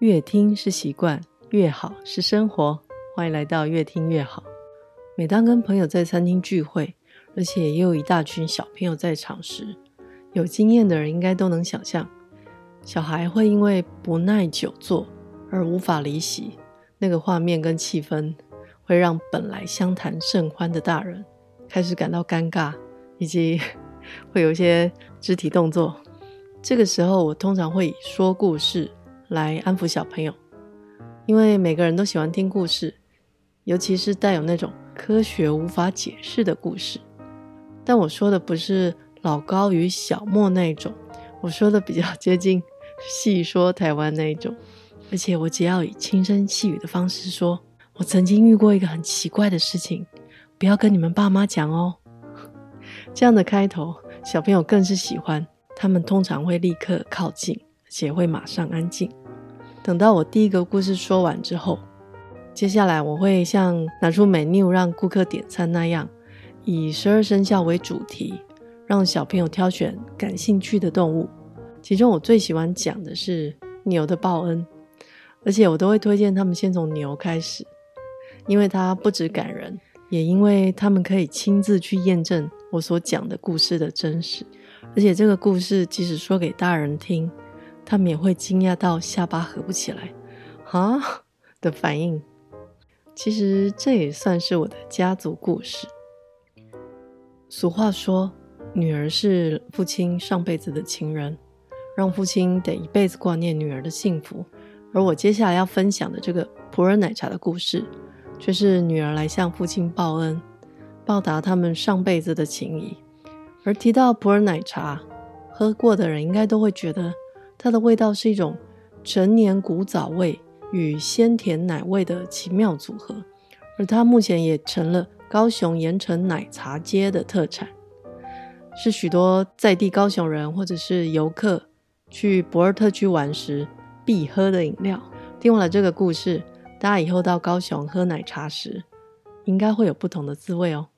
越听是习惯，越好是生活。欢迎来到越听越好。每当跟朋友在餐厅聚会，而且也有一大群小朋友在场时，有经验的人应该都能想象，小孩会因为不耐久坐而无法离席，那个画面跟气氛会让本来相谈甚欢的大人开始感到尴尬，以及 会有一些肢体动作。这个时候，我通常会以说故事来安抚小朋友，因为每个人都喜欢听故事，尤其是带有那种科学无法解释的故事。但我说的不是老高与小莫那一种，我说的比较接近戏说台湾那一种，而且我只要以轻声细语的方式说，我曾经遇过一个很奇怪的事情，不要跟你们爸妈讲哦。这样的开头，小朋友更是喜欢。他们通常会立刻靠近，且会马上安静。等到我第一个故事说完之后，接下来我会像拿出 menu 让顾客点餐那样，以十二生肖为主题，让小朋友挑选感兴趣的动物。其中我最喜欢讲的是牛的报恩，而且我都会推荐他们先从牛开始，因为它不只感人，也因为他们可以亲自去验证我所讲的故事的真实。而且这个故事即使说给大人听，他们也会惊讶到下巴合不起来，啊 的反应。其实这也算是我的家族故事。俗话说，女儿是父亲上辈子的情人，让父亲得一辈子挂念女儿的幸福。而我接下来要分享的这个普洱奶茶的故事，却是女儿来向父亲报恩，报答他们上辈子的情谊。而提到普洱奶茶，喝过的人应该都会觉得它的味道是一种陈年古早味与鲜甜奶味的奇妙组合，而它目前也成了高雄盐埕奶茶街的特产，是许多在地高雄人或者是游客去博尔特区玩时必喝的饮料。听完了这个故事，大家以后到高雄喝奶茶时，应该会有不同的滋味哦。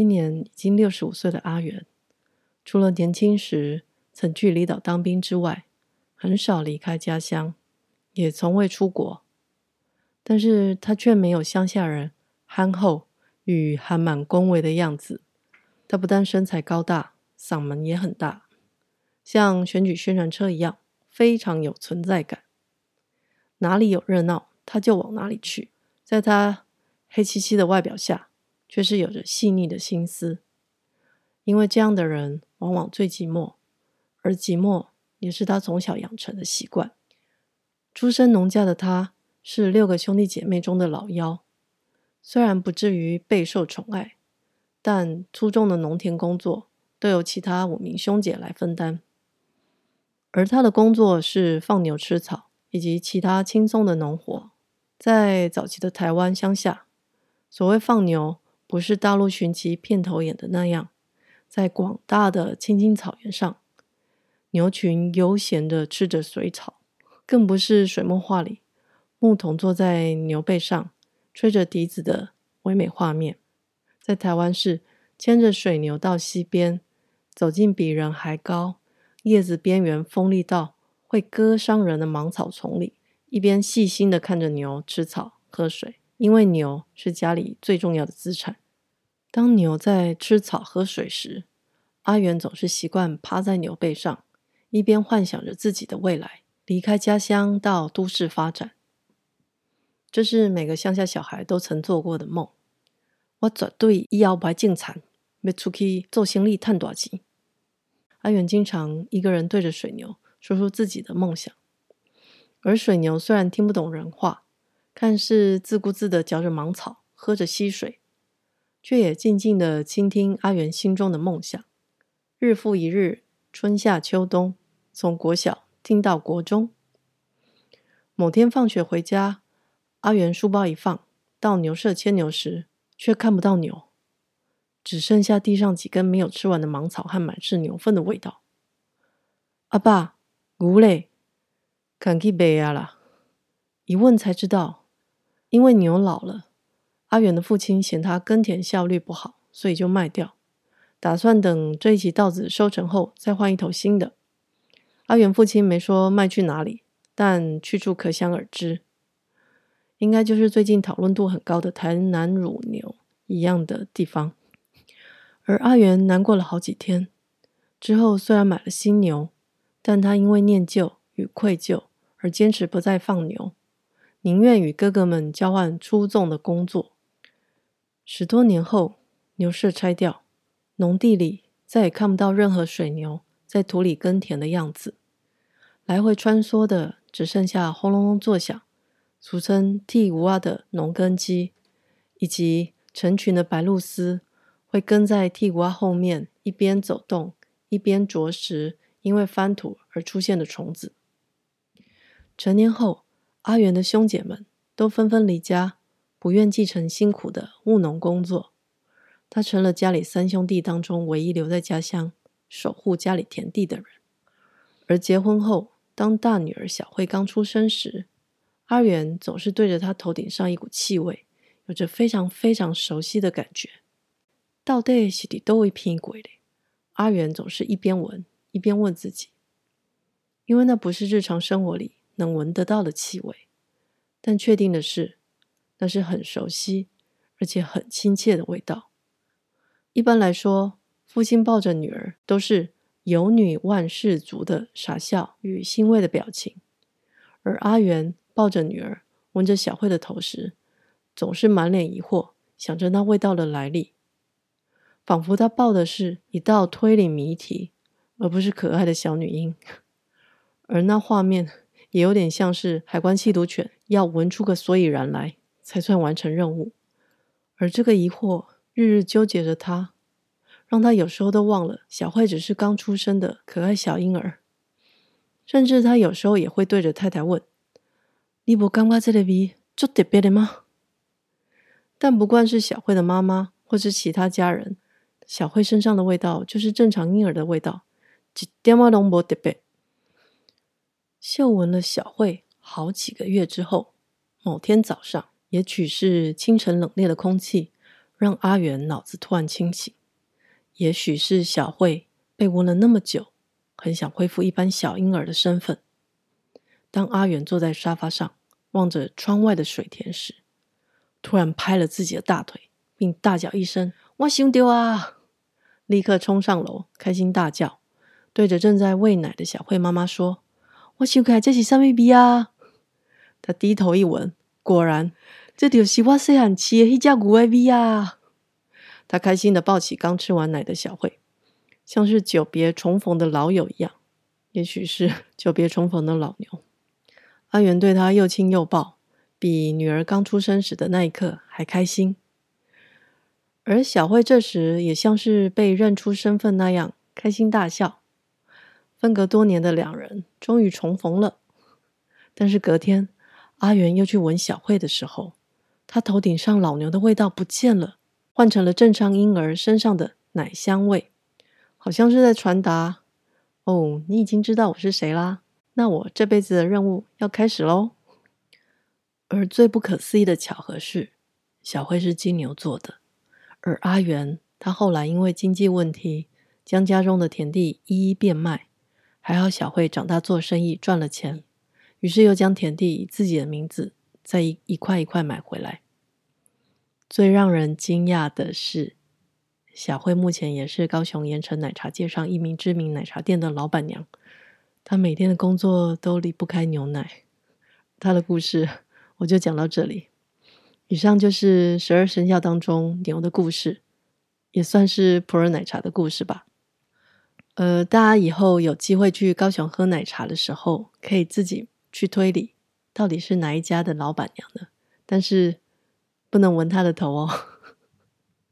今年已经六十五岁的阿元，除了年轻时曾去离岛当兵之外，很少离开家乡，也从未出国。但是他却没有乡下人憨厚与含满恭维的样子。他不但身材高大，嗓门也很大，像选举宣传车一样，非常有存在感。哪里有热闹，他就往哪里去。在他黑漆漆的外表下，却是有着细腻的心思，因为这样的人往往最寂寞，而寂寞也是他从小养成的习惯。出身农家的他，是六个兄弟姐妹中的老幺，虽然不至于备受宠爱，但粗重的农田工作都由其他五名兄姐来分担，而他的工作是放牛吃草以及其他轻松的农活。在早期的台湾乡下，所谓放牛。不是大陆寻奇片头演的那样，在广大的青青草原上，牛群悠闲地吃着水草，更不是水墨画里牧童坐在牛背上吹着笛子的唯美画面。在台湾是牵着水牛到溪边，走进比人还高、叶子边缘锋利到会割伤人的芒草丛里，一边细心地看着牛吃草喝水。因为牛是家里最重要的资产。当牛在吃草喝水时，阿元总是习惯趴在牛背上，一边幻想着自己的未来，离开家乡到都市发展。这是每个乡下小孩都曾做过的梦。我绝对以后不要种田，要出去做生意赚大钱。阿元经常一个人对着水牛说出自己的梦想，而水牛虽然听不懂人话。看似自顾自的嚼着芒草，喝着溪水，却也静静的倾听阿元心中的梦想。日复一日，春夏秋冬，从国小听到国中。某天放学回家，阿元书包一放，到牛舍牵牛时，却看不到牛，只剩下地上几根没有吃完的芒草和满是牛粪的味道。阿爸，牛嘞？赶去卖啊啦！一问才知道。因为牛老了，阿元的父亲嫌他耕田效率不好，所以就卖掉，打算等这一期稻子收成后再换一头新的。阿元父亲没说卖去哪里，但去处可想而知，应该就是最近讨论度很高的台南乳牛一样的地方。而阿元难过了好几天之后，虽然买了新牛，但他因为念旧与愧疚而坚持不再放牛，宁愿与哥哥们交换粗重的工作。十多年后，牛舍拆掉，农地里再也看不到任何水牛在土里耕田的样子，来回穿梭的只剩下轰隆隆作响，俗称蒂乌阿的农耕机，以及成群的白鹭鸶会跟在蒂乌阿后面一边走动一边啄食因为翻土而出现的虫子。成年后，阿元的兄姐们都纷纷离家，不愿继承辛苦的务农工作。他成了家里三兄弟当中唯一留在家乡守护家里田地的人。而结婚后，当大女儿小慧刚出生时，阿元总是对着她头顶上一股气味，有着非常非常熟悉的感觉。到底是的都会偏鬼的。阿元总是一边闻一边问自己，因为那不是日常生活里能闻得到的气味，但确定的是，那是很熟悉而且很亲切的味道。一般来说，父亲抱着女儿都是有女万事足的傻笑与欣慰的表情，而阿元抱着女儿闻着小慧的头时，总是满脸疑惑，想着那味道的来历，仿佛他抱的是一道推理谜题，而不是可爱的小女婴。而那画面也有点像是海关缉毒犬要闻出个所以然来，才算完成任务，而这个疑惑。日日纠结着他，让他有时候都忘了小慧只是刚出生的可爱小婴儿。甚至他有时候也会对着太太问：“你不感觉这个味就特别的吗？”但不管是小慧的妈妈或是其他家人，小慧身上的味道就是正常婴儿的味道，一点仔都无特别。嗅闻了小慧好几个月之后，某天早上，也许是清晨冷冽的空气。让阿元脑子突然清醒，也许是小慧被闻了那么久，很想恢复一般小婴儿的身份。当阿元坐在沙发上望着窗外的水田时，突然拍了自己的大腿，并大叫一声：“我想到啊！”立刻冲上楼，开心大叫，对着正在喂奶的小慧妈妈说：“我想起来这是什么味啊？”他低头一闻，果然。这就是我细汉吃的那只牛的味啊！他开心的抱起刚吃完奶的小慧，像是久别重逢的老友一样，也许是久别重逢的老牛。阿元对他又亲又抱，比女儿刚出生时的那一刻还开心。而小慧这时也像是被认出身份那样开心大笑。分隔多年的两人终于重逢了。但是隔天，阿元又去闻小慧的时候，他头顶上老牛的味道不见了，换成了正常婴儿身上的奶香味，好像是在传达：“哦，你已经知道我是谁啦，那我这辈子的任务要开始喽。”而最不可思议的巧合是，小慧是金牛座的，而阿元他后来因为经济问题，将家中的田地一一变卖，还好小慧长大做生意赚了钱，于是又将田地以自己的名字。再一一块一块买回来。最让人惊讶的是，小慧目前也是高雄盐城奶茶界上一名知名奶茶店的老板娘。她每天的工作都离不开牛奶。她的故事我就讲到这里。以上就是十二生肖当中牛的故事，也算是普洱奶茶的故事吧。呃，大家以后有机会去高雄喝奶茶的时候，可以自己去推理。到底是哪一家的老板娘呢？但是不能闻她的头哦。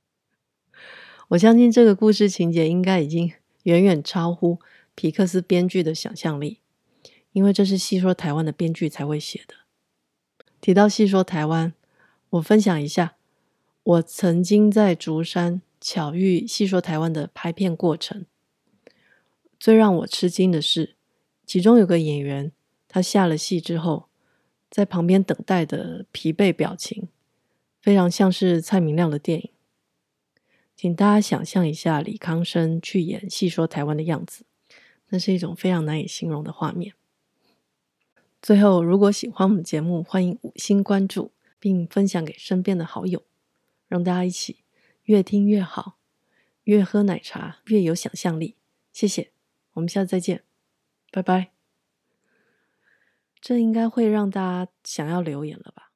我相信这个故事情节应该已经远远超乎皮克斯编剧的想象力，因为这是戏说台湾的编剧才会写的。提到戏说台湾，我分享一下，我曾经在竹山巧遇戏说台湾的拍片过程。最让我吃惊的是其中有个演员他下了戏之后在旁边等待的疲惫表情非常像是蔡明亮的电影。请大家想象一下李康生去演戏说台湾的样子那是一种非常难以形容的画面。最后如果喜欢我们节目欢迎五星关注并分享给身边的好友让大家一起越听越好越喝奶茶越有想象力。谢谢。我们下次再见拜拜。这应该会让大家想要留言了吧？